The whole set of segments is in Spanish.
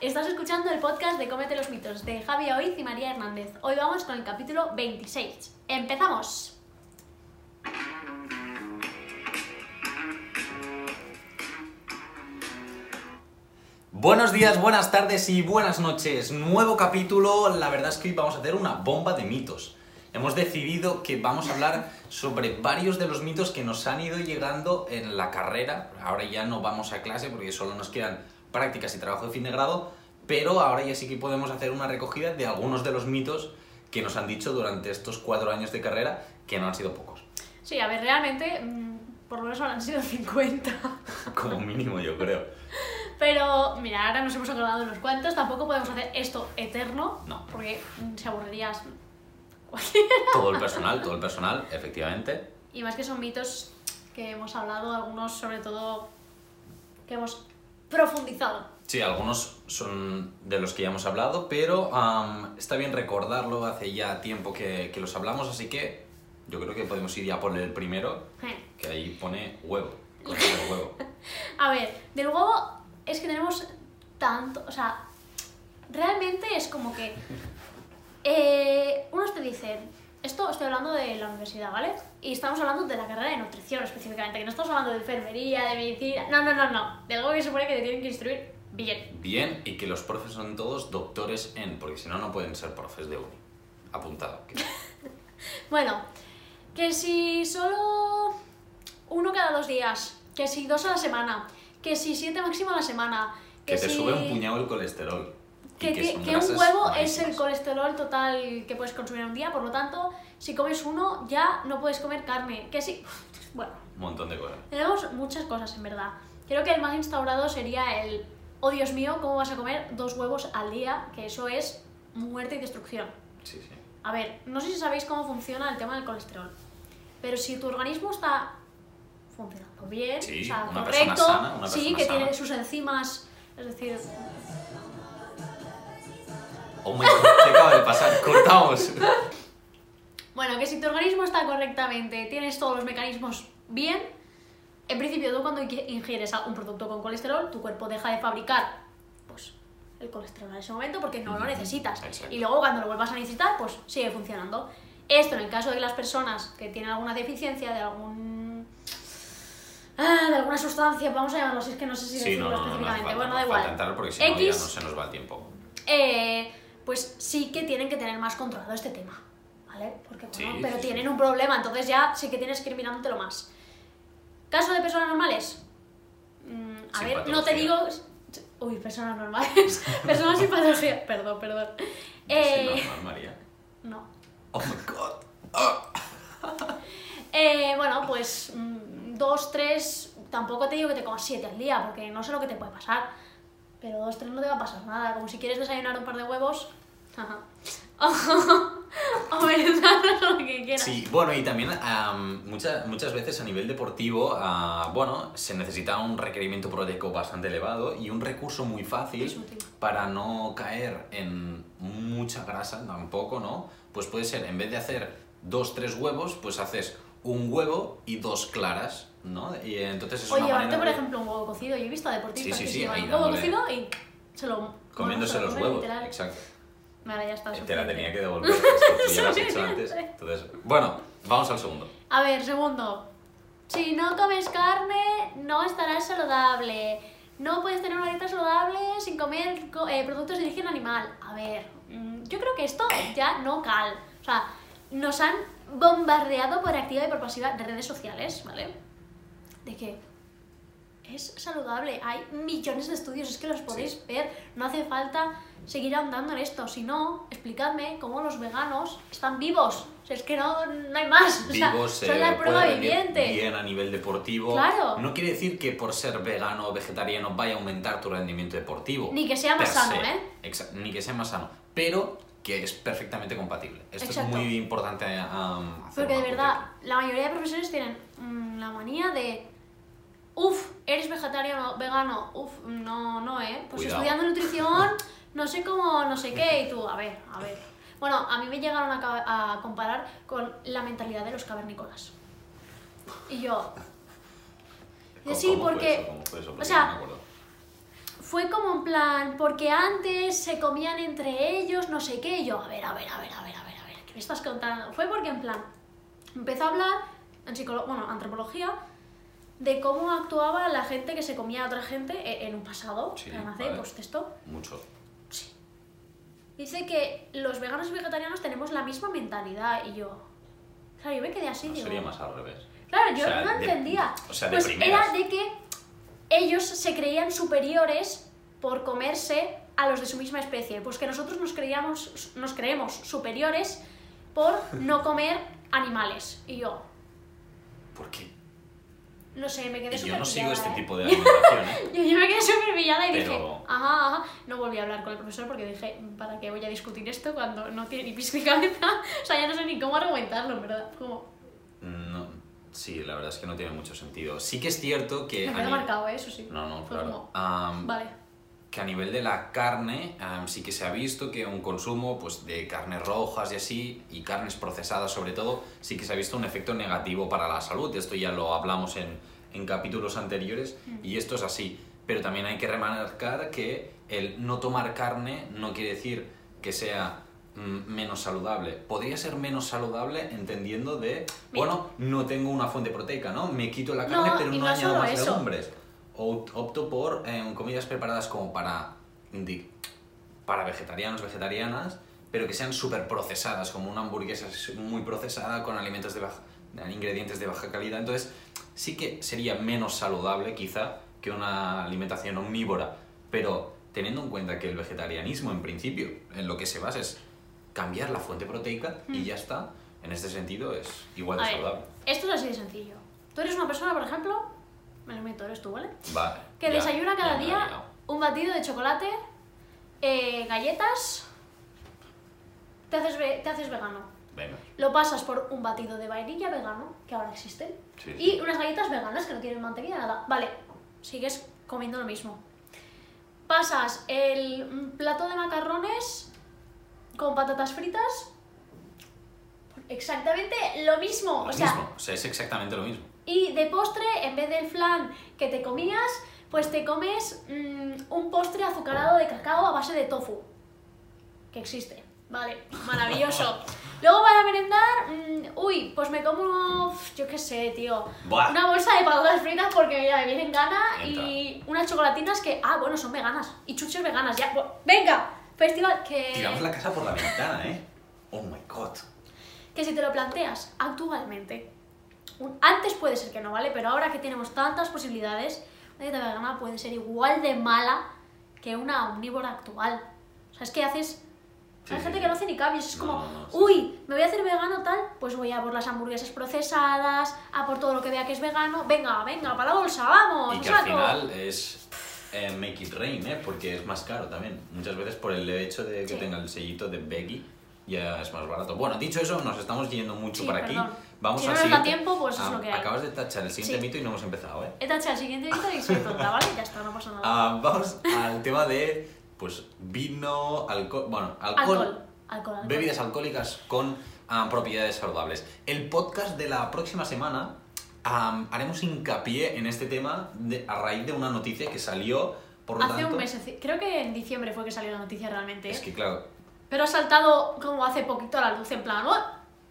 estás escuchando el podcast de Cómete los mitos de Javi Oiz y María Hernández. Hoy vamos con el capítulo 26. ¡Empezamos! Buenos días, buenas tardes y buenas noches. Nuevo capítulo, la verdad es que hoy vamos a hacer una bomba de mitos. Hemos decidido que vamos a hablar sobre varios de los mitos que nos han ido llegando en la carrera. Ahora ya no vamos a clase porque solo nos quedan prácticas y trabajo de fin de grado, pero ahora ya sí que podemos hacer una recogida de algunos de los mitos que nos han dicho durante estos cuatro años de carrera, que no han sido pocos. Sí, a ver, realmente, mm, por lo menos han sido 50. Como mínimo, yo creo. Pero, mira, ahora nos hemos acordado unos cuantos. Tampoco podemos hacer esto eterno. No. Porque mm, se aburrirías. Todo el personal, todo el personal, efectivamente. Y más que son mitos que hemos hablado, algunos sobre todo que hemos profundizado. Sí, algunos son de los que ya hemos hablado, pero está bien recordarlo, hace ya tiempo que, que los hablamos, así que yo creo que podemos ir ya por el primero, que ahí pone huevo. A ver, del huevo es que tenemos tanto, o sea, realmente es como que eh, unos te dicen, esto estoy hablando de la universidad, ¿vale? Y estamos hablando de la carrera de nutrición específicamente, que no estamos hablando de enfermería, de medicina, no, no, no, no, de algo que se supone que te tienen que instruir bien. Bien, y que los profes son todos doctores en, porque si no, no pueden ser profes de uni. Apuntado. Bueno, que si solo uno cada dos días, que si dos a la semana, que si siete máximo a la semana, Que que, te si... sube un puñado el colesterol. Que, que- que un huevo es el colesterol total que puedes consumir en un día, por lo tanto, si comes uno ya no puedes comer carne. Que sí, bueno, Un montón de cosas. tenemos muchas cosas en verdad. Creo que el más instaurado sería el, oh Dios mío, ¿cómo vas a comer dos huevos al día? Que eso es muerte y destrucción. Sí, sí. A ver, no sé si sabéis cómo funciona el tema del colesterol, pero si tu organismo está funcionando bien, Sí, o sea, una correcto, persona sana, una sí, persona que sana. tiene sus enzimas, es decir, Oh my god, ¿qué acaba de pasar? Cortamos. Bueno, que si tu organismo está correctamente, tienes todos los mecanismos bien, en principio tú cuando ingi- ingieres un producto con colesterol, tu cuerpo deja de fabricar pues, el colesterol en ese momento porque no lo necesitas. exacto. Y luego cuando lo vuelvas a necesitar, pues sigue funcionando. Esto en el caso de las personas que tienen alguna deficiencia de algún... ah, de alguna sustancia, vamos a llamarlo así, es que no sé si Sí, no, decirlo no, no, no específicamente. falta, bueno, no da igual. porque si no ya no se nos va el tiempo. eh, pues sí que tienen que tener más controlado este tema, ¿vale? Porque, bueno, Sí, pero sí, sí. tienen un problema, entonces ya sí que tienes que ir mirándotelo más. ¿Caso de personas normales? Mm, a ver, no te digo... Uy, personas normales. personas sin patología. Perdón, perdón. Eh, normal, María. no. Oh my god. Eh, bueno, pues mm, dos, tres... Tampoco te digo que te comas siete al día, porque no sé lo que te puede pasar. Pero dos, tres no te va a pasar nada. Como si quieres desayunar un par de huevos... Ajá. o merendar lo que quieras. Sí, bueno, y también am, muchas, muchas veces a nivel deportivo, ah, bueno, se necesita un requerimiento proteico bastante elevado y un recurso muy fácil para no caer en mucha grasa tampoco, ¿no? Pues puede ser, en vez de hacer dos, tres huevos, pues haces un huevo y dos claras, ¿no? Y entonces es O una llevarte, por de- ejemplo, un huevo cocido. Yo he visto a deportistas Sí, sí, que sí, se llevan un huevo cocido y se lo... comiéndose los huevos, literal. exacto. Vale, ya está. Te la tenía que devolver, que tú ya lo has hecho antes. Entonces, bueno, vamos al segundo. A ver, segundo. Si no comes carne, no estarás saludable. No puedes tener una dieta saludable sin comer co- eh, productos de origen animal. A ver, mm, yo creo que esto ya no cal. O sea, nos han bombardeado por activa y por pasiva de redes sociales, ¿vale? De que es saludable. Hay millones de estudios, es que los podéis ver. No hace falta seguir ahondando en esto. Si no, explicadme cómo los veganos están vivos. O sea, es que no, no hay más. O sea, Vivos, son eh, la prueba puede rendir viviente. bien a nivel deportivo. Claro. No quiere decir que por ser vegano o vegetariano vaya a aumentar tu rendimiento deportivo. Ni que sea más sano, se. ¿eh? Ni que sea más sano. Pero que es perfectamente compatible. Esto Exacto. es muy importante um, hacer Porque de verdad, la mayoría de profesores tienen mm, la manía de. Uf, eres vegetariano, vegano, uf, no, no, eh. Pues Cuidado. estudiando nutrición, no sé cómo, no sé qué, y tú, a ver, a ver. Bueno, a mí me llegaron a, comparar con la mentalidad de los cavernícolas. Y yo. Sí, ¿Cómo fue porque. fue eso? o sea, no fue como en plan, porque antes se comían entre ellos, no sé qué, y yo, a ver, a ver, a ver, a ver, a ver, a ver, ¿qué me estás contando? Fue porque en plan, empezó a hablar en bueno, antropología de cómo actuaba la gente que se comía a otra gente e- en un pasado, Sí, hace, vale. pues esto. Mucho. Sí. Dice que los veganos y vegetarianos tenemos la misma mentalidad y yo... Claro, yo me quedé así, No, digo... sería más al revés. Claro, yo O sea, no de- entendía. o sea, de pues primeras. era de que ellos se creían superiores por comerse a los de su misma especie. Pues que nosotros nos creíamos, nos creemos superiores por no comer animales. Y yo, ¿Por qué? No sé, me quedé súper yo no sigo este ¿eh? tipo de alimentación, ¿eh? Yo, yo me quedé súper pillada y dije, ajá, ajá. No volví a hablar con el profesor porque dije, ¿para qué voy a discutir esto cuando no tiene ni pis ni cabeza? O sea, ya no sé ni cómo argumentarlo, en verdad. Como, No, sí, la verdad es que no tiene mucho sentido. Sí que es cierto que... me quedó ni- marcado, ¿eh? eso sí. No, no, claro. como, vale. Que a nivel de la carne am, sí que se ha visto que un consumo pues, de carnes rojas y así, y carnes procesadas sobre todo, sí que se ha visto un efecto negativo para la salud. Esto ya lo hablamos en, en capítulos anteriores y esto es así. Pero también hay que remarcar que el no tomar carne no quiere decir que sea mm, menos saludable. Podría ser menos saludable entendiendo de, Mira. bueno, no tengo una fuente proteica, ¿no? Me quito la carne No, pero no no añado más eso. legumbres. Opto por eh, comidas preparadas como para, para vegetarianos, vegetarianas, pero que sean súper procesadas, como una hamburguesa muy procesada con alimentos de baja, ingredientes de baja calidad. Entonces, sí que sería menos saludable quizá que una alimentación omnívora, pero teniendo en cuenta que el vegetarianismo en principio en lo que se basa es cambiar la fuente proteica y ya está, en este sentido es igual de A ver, saludable. esto es así de sencillo. Tú eres una persona, por ejemplo, me lo meto, eres tú, ¿vale? Vale, Que ya, desayuna cada ya día un batido de chocolate, eh, galletas, te haces, te haces vegano. Venga. Lo pasas por un batido de vainilla vegano, que ahora existen, Sí, y sí. unas galletas veganas que no tienen mantequilla, nada. Vale, sigues comiendo lo mismo. Pasas el plato de macarrones con patatas fritas. Exactamente lo mismo. Lo o sea, mismo, o sea, es exactamente lo mismo. Y de postre, en vez del flan que te comías, pues te comes mm, un postre azucarado de cacao a base de tofu. Que existe. Vale, maravilloso. Luego para merendar, mm, uy, pues me como, yo qué sé, tío, Buah. una bolsa de patatas fritas porque ya me vienen gana Entra. y unas chocolatinas que, ah, bueno, son veganas. Y chuches veganas, ya. Venga, festival que... Tiramos la casa por la ventana, ¿eh? Oh my god. que si te lo planteas actualmente, antes puede ser que no, ¿vale? Pero ahora que tenemos tantas posibilidades, una dieta vegana puede ser igual de mala que una omnívora actual. O sea, es que haces... Sí, Hay sí, gente sí. que no hace ni cambios, es No, como, no, uy, me voy a hacer vegano tal, pues voy a por las hamburguesas procesadas, a por todo lo que vea que es vegano, venga, venga, para la bolsa, vamos, Y que al saco. final es eh, make it rain, ¿eh? Porque es más caro también. Muchas veces por el hecho de que tenga el sellito de Becky ya es más barato. Bueno, dicho eso, nos estamos yendo mucho Sí, por aquí. Vamos Si no nos da tiempo, pues es Ah, lo que hay. Acabas de tachar el siguiente Sí. mito y no hemos empezado, ¿eh? He tachado el siguiente vídeo y soy tonta, ¿vale? Ya está, no pasa nada. Ah, vamos al tema de pues vino, alcohol, bueno, alcohol, alcohol, alcohol, alcohol. bebidas alcohólicas con ah, propiedades saludables. El podcast de la próxima semana am, haremos hincapié en este tema de- a raíz de una noticia que salió, por lo Hace tanto... un mes, creo que en diciembre fue que salió la noticia realmente. ¿eh? Es que claro, Pero ha saltado como hace poquito a la luz, en plan, "Oh",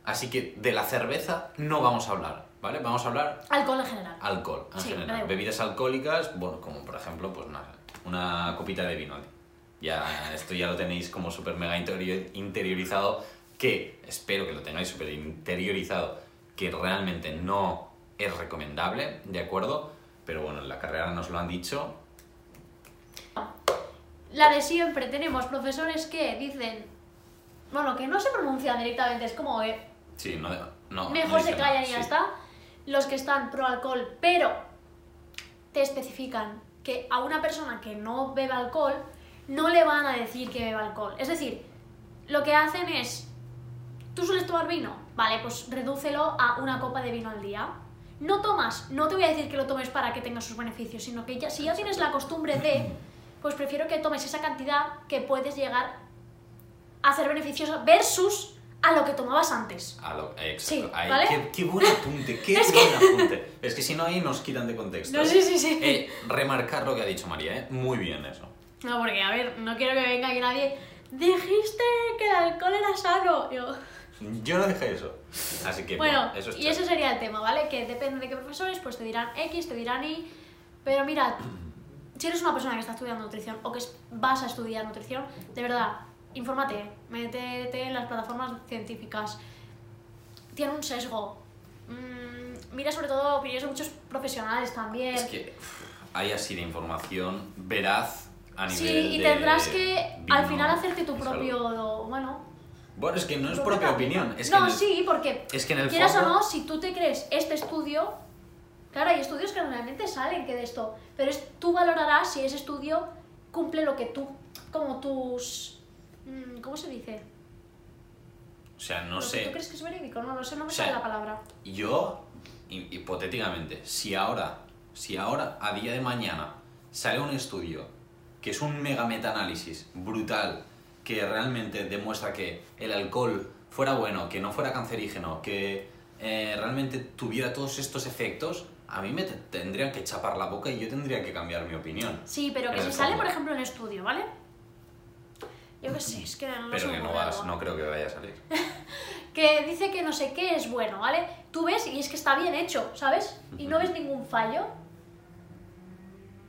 así que de la cerveza no vamos a hablar, ¿vale? Vamos a hablar alcohol en general. alcohol en Sí, general. Bebidas alcohólicas, bueno, como por ejemplo, pues nada, una copita de vino. Ya, esto ya lo tenéis como súper mega interior- interiorizado, que espero que lo tengáis súper interiorizado, que realmente no es recomendable, ¿de acuerdo? Pero bueno, en la carrera nos lo han dicho. La de siempre, tenemos profesores que dicen, bueno, que no se pronuncian directamente, es como que Sí, no, no mejor no se callan y ya sí. está. Los que están pro alcohol, pero te especifican que a una persona que no bebe alcohol no le van a decir que beba alcohol. Es decir, lo que hacen es, ¿tú sueles tomar vino? Vale, pues redúcelo a una copa de vino al día. No tomas, no te voy a decir que lo tomes para que tengas sus beneficios, sino que ya, si ya tienes la costumbre de, pues prefiero que tomes esa cantidad que puedes llegar a hacer beneficiosa versus a lo que tomabas antes. A lo, exacto. Sí, Ahí, ¿vale? qué, qué buen apunte, qué Es buen apunte. Es que si no ahí nos quitan de contexto. No, ¿eh? sí, sí, sí. Eh, remarcar lo que ha dicho María, ¿eh? Muy bien eso. No, porque, a ver, no quiero que venga aquí nadie. Dijiste que el alcohol era sano. Yo, Yo no dejé eso. Así que, bueno, bueno, eso es y ese sería el tema, ¿vale? Que depende de qué profesores, pues te dirán X, te dirán Y. Pero mirad, si eres una persona que está estudiando nutrición o que vas a estudiar nutrición, de verdad, infórmate, métete en las plataformas científicas. Tiene un sesgo. Mm, mira sobre todo opiniones de muchos profesionales también. Es que hay así de información veraz a nivel Sí, y de tendrás que al vino final hacerte tu salud. propio, bueno, Bueno, es que no es propia opinión. Es no, que el- sí, porque es que en el quieras fondo- o no, si tú te crees este estudio, claro, hay estudios que realmente salen que de esto, pero es, tú valorarás si ese estudio cumple lo que tú, como tus, mm, ¿cómo se dice? O sea, no sé. ¿Tú crees que es verídico? No lo sé, no me O sea, sale la palabra. Yo, hi- hipotéticamente, si ahora, si ahora, a día de mañana, sale un estudio que es un mega metaanálisis brutal, que realmente demuestra que el alcohol fuera bueno, que no fuera cancerígeno, que eh, realmente tuviera todos estos efectos, a mí me te- tendrían que chapar la boca y yo tendría que cambiar mi opinión. Sí, pero que si sale, por ejemplo, en estudio, ¿vale? Yo qué sé, es que no Pero que no vas, no creo que vaya a salir. que dice que no sé qué es bueno, ¿vale? Tú ves y es que está bien hecho, ¿sabes? Y no ves ningún fallo.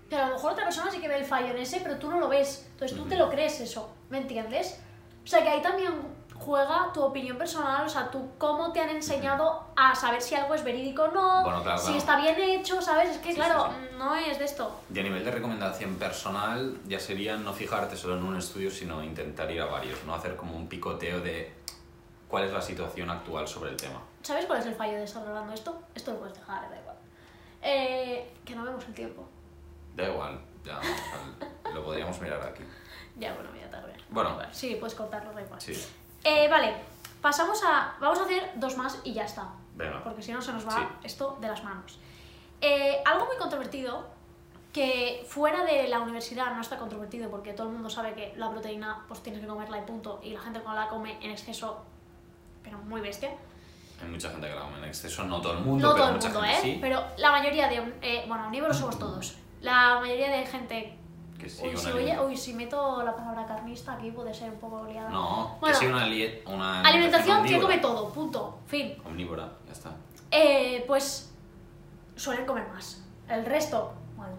Pero a lo mejor otra persona sí que ve el fallo en ese, pero tú no lo ves. Entonces tú te lo crees eso, ¿me entiendes? O sea que ahí también juega tu opinión personal, o sea, tú cómo te han enseñado a saber si algo es verídico o no, Bueno, claro, si claro. está bien hecho, ¿sabes? Es que Sí, claro, sí, no es de esto. Y a nivel de recomendación personal, ya sería no fijarte solo en un estudio, sino intentar ir a varios, no hacer como un picoteo de cuál es la situación actual sobre el tema. ¿Sabes cuál es el fallo de estar hablando esto? Esto lo puedes dejar, da igual. Eh, que no vemos el tiempo. Da igual, ya lo podríamos mirar aquí. Ya, bueno, ya tarde. Bueno. Sí, puedes cortarlo, da igual. Sí, Eh, vale, pasamos a. Vamos a hacer dos más y ya está. venga. Porque si no se nos va Sí. esto de las manos. Eh, algo muy controvertido, que fuera de la universidad no está controvertido porque todo el mundo sabe que la proteína pues tienes que comerla y punto. Y la gente cuando la come en exceso, pero muy bestia. Hay mucha gente que la come en exceso, no todo el mundo, no pero todo el mucha mundo, gente ¿eh? sí. Pero la mayoría de. eh, bueno, omnívoros somos todos. La mayoría de gente. Que sí, Uy, una si, uy, si meto la palabra carnista aquí puede ser un poco liada. No, Bueno. que una, una Alimentación que come todo, punto, fin. Omnívora, ya está. Eh, pues suelen comer más. El resto, bueno,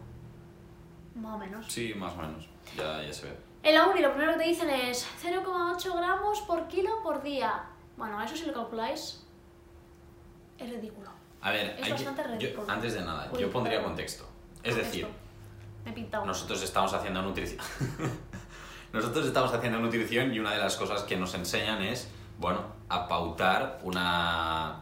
más o menos. Sí, más o menos, ya, ya se ve. En la uni lo primero que te dicen es 0,8 gramos por kilo por día. Bueno, eso si lo calculáis es ridículo. A ver, Es hay que- bastante yo- ridículo. antes de nada, Uy, yo pondría contexto. Es Contexto. decir, Me nosotros estamos haciendo nutrición. nosotros estamos haciendo nutrición y una de las cosas que nos enseñan es, bueno, a pautar una,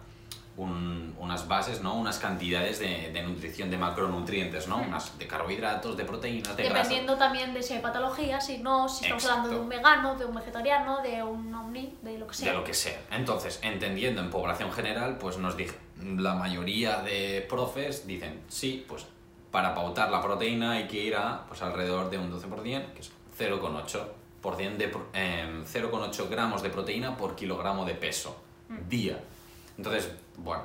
un- unas bases, ¿no? Unas cantidades de, de nutrición, de macronutrientes, ¿no? Unas de carbohidratos, de proteínas, de. Dependiendo también de si hay patología, si no, si estamos hablando de un vegano, de un vegetariano, de un omni, de lo que sea. De lo que sea. Entonces, entendiendo en población general, pues nos dije, la mayoría de profes dicen, sí, pues para pautar la proteína hay que ir a pues alrededor de un 12%, que es 0,8% de pro- em, 0,8 gramos de proteína por kilogramo de peso Mm. día. Entonces, bueno,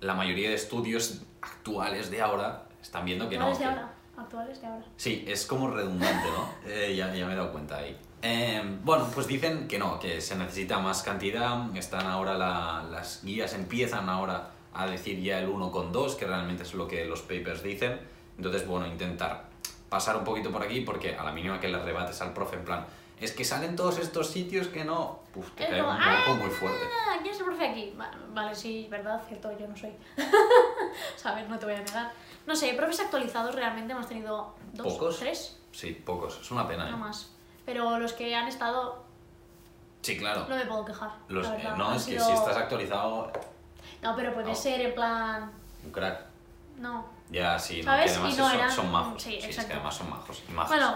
la mayoría de estudios actuales de ahora están viendo que no. Actuales de que- ahora. Actuales de ahora. Sí, es como redundante, ¿no? Eh, ya, ya me he dado cuenta ahí. Eh, bueno, pues dicen que no, que se necesita más cantidad. Están ahora la- las guías, empiezan ahora a decir ya el 1,2, que realmente es lo que los papers dicen. Entonces, bueno, intentar pasar un poquito por aquí, porque a la mínima que le rebates al profe, en plan, es que salen todos estos sitios que no. Uf, te Es cae un "Ah, poco muy fuerte. Ah, ¿quién es el profe aquí? Va- Vale, sí, verdad, cierto, yo no soy. Sabes, no te voy a negar. No sé, profes actualizados realmente hemos tenido dos, ¿Pocos? tres, Sí, pocos, es una pena, no ¿eh? más. Pero los que han estado, Sí, claro. no me puedo quejar. Los- eh, no, es que si estás actualizado, No, pero puede ser en plan. un crack. No. Ya, sí, no, ¿Sabes? que además Y no son, eran- son majos. sí, Sí, es que además son majos. majos. Bueno,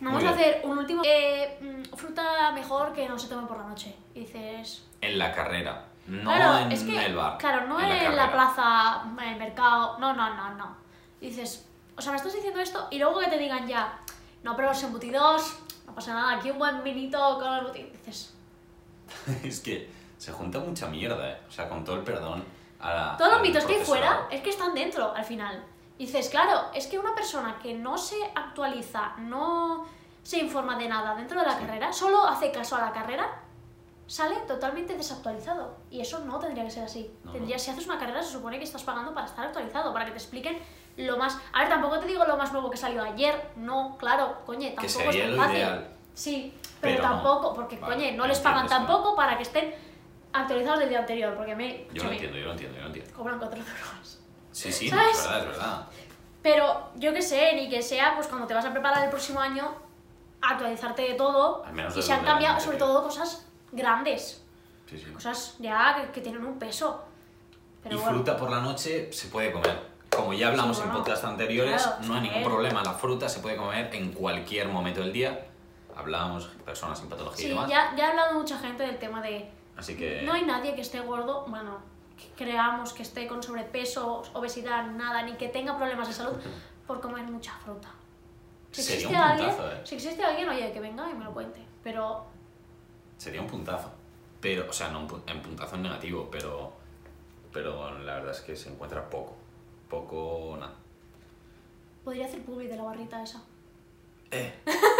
vamos a hacer un último. Eh, mm, fruta mejor que no se tome por la noche. Y dices. En la carrera, no claro, en es que, el bar. Claro, no en en, la, plaza, en el mercado. No, no, no, no. Y dices, o sea, me estás diciendo esto y luego que te digan ya, no, los embutidos, no pasa nada, aquí un buen vinito con embutidos. Dices, es que se junta mucha mierda, ¿eh? O sea, con todo el perdón mitos que hay fuera es que están dentro al final. Y dices, claro, es que una persona que no se actualiza, no se informa de nada dentro de la Sí. carrera, solo hace caso a la carrera, sale totalmente desactualizado. Y eso no tendría que ser así. No, tendría, no. Si haces una carrera, se supone que estás pagando para estar actualizado, para que te expliquen lo más. A ver, tampoco te digo lo más nuevo que salió ayer. No, claro, coño, tampoco sería es tan fácil. ideal. Sí, pero, tampoco, porque Vale, coño, no les pagan tampoco para que estén actualizados del día anterior, porque me, Yo lo entiendo, yo lo entiendo, yo lo entiendo. cobran 4 euros. Sí, sí, ¿Sabes? es verdad, es verdad. Pero yo que sé, ni que sea, pues cuando te vas a preparar el próximo año, actualizarte de todo. Al menos y se han cambiado, sobre todo, cosas grandes. Sí, sí. Cosas ya que, que tienen un peso. Pero y bueno, fruta por la noche se puede comer. Como ya hablamos Sí, en bueno, podcasts anteriores, claro, no hay ningún problema. La fruta se puede comer en cualquier momento del día. Hablamos personas sin patología y sí, demás. ya, ya ha hablado mucha gente del tema de. Así que. No hay nadie que esté gordo, bueno, que creamos que esté con sobrepeso, obesidad, nada, ni que tenga problemas de salud por comer mucha fruta. Si Sería existe un alguien, puntazo, ¿eh? si existe alguien, oye, que venga y me lo cuente. Pero Sería un puntazo. Pero, o sea, no en puntazo en negativo, pero. Pero la verdad es que se encuentra poco. Poco, nada. podría hacer publi de la barrita esa. Eh.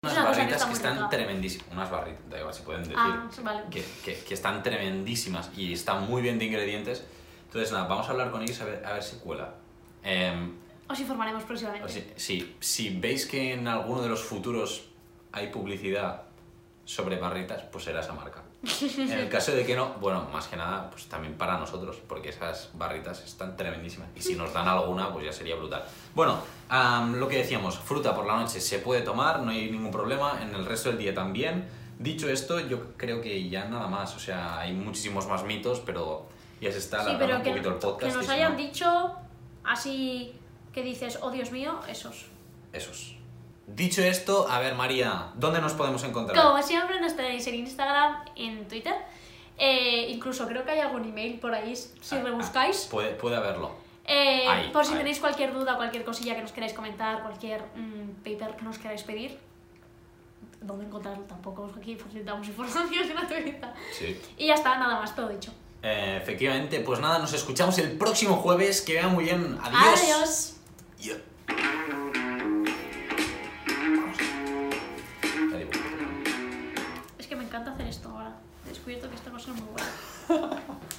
Es Unas una cosa que barritas está que están tremendísimas. Unas barritas, da igual si pueden decir. Ah, vale. que, que- que están tremendísimas y están muy bien de ingredientes. Entonces, nada, vamos a hablar con ellos a ver, a ver si cuela. Em, Os informaremos próximamente. si- si veis que en alguno de los futuros hay publicidad sobre barritas, pues será esa marca. En el caso de que no, bueno, más que nada, pues también para nosotros, porque esas barritas están tremendísimas. Y si nos dan alguna, pues ya sería brutal. Bueno, am, lo que decíamos, fruta por la noche se puede tomar, no hay ningún problema, en el resto del día también. Dicho esto, yo creo que ya nada más, o sea, hay muchísimos más mitos, pero ya se está Sí, pero un que, poquito el podcast. que nos hayan no, dicho así que dices, oh Dios mío, esos. Esos. Dicho esto, a ver, María, ¿dónde nos podemos encontrar? Como siempre nos tenéis en Instagram, en Twitter. Eh, incluso creo que hay algún email por ahí si Ah, ah, rebuscáis. puede, puede haberlo. Eh, Ahí, por si ahí. tenéis cualquier duda, cualquier cosilla que nos queráis comentar, cualquier mm, paper que nos queráis pedir. ¿Dónde encontrarlo? Tampoco aquí facilitamos información gratuita. Sí. Y ya está, nada más, todo dicho. Eh, efectivamente, pues nada, nos escuchamos el próximo jueves. Que vean muy bien. Adiós. Adiós. Descubierto que esta cosa es muy buena.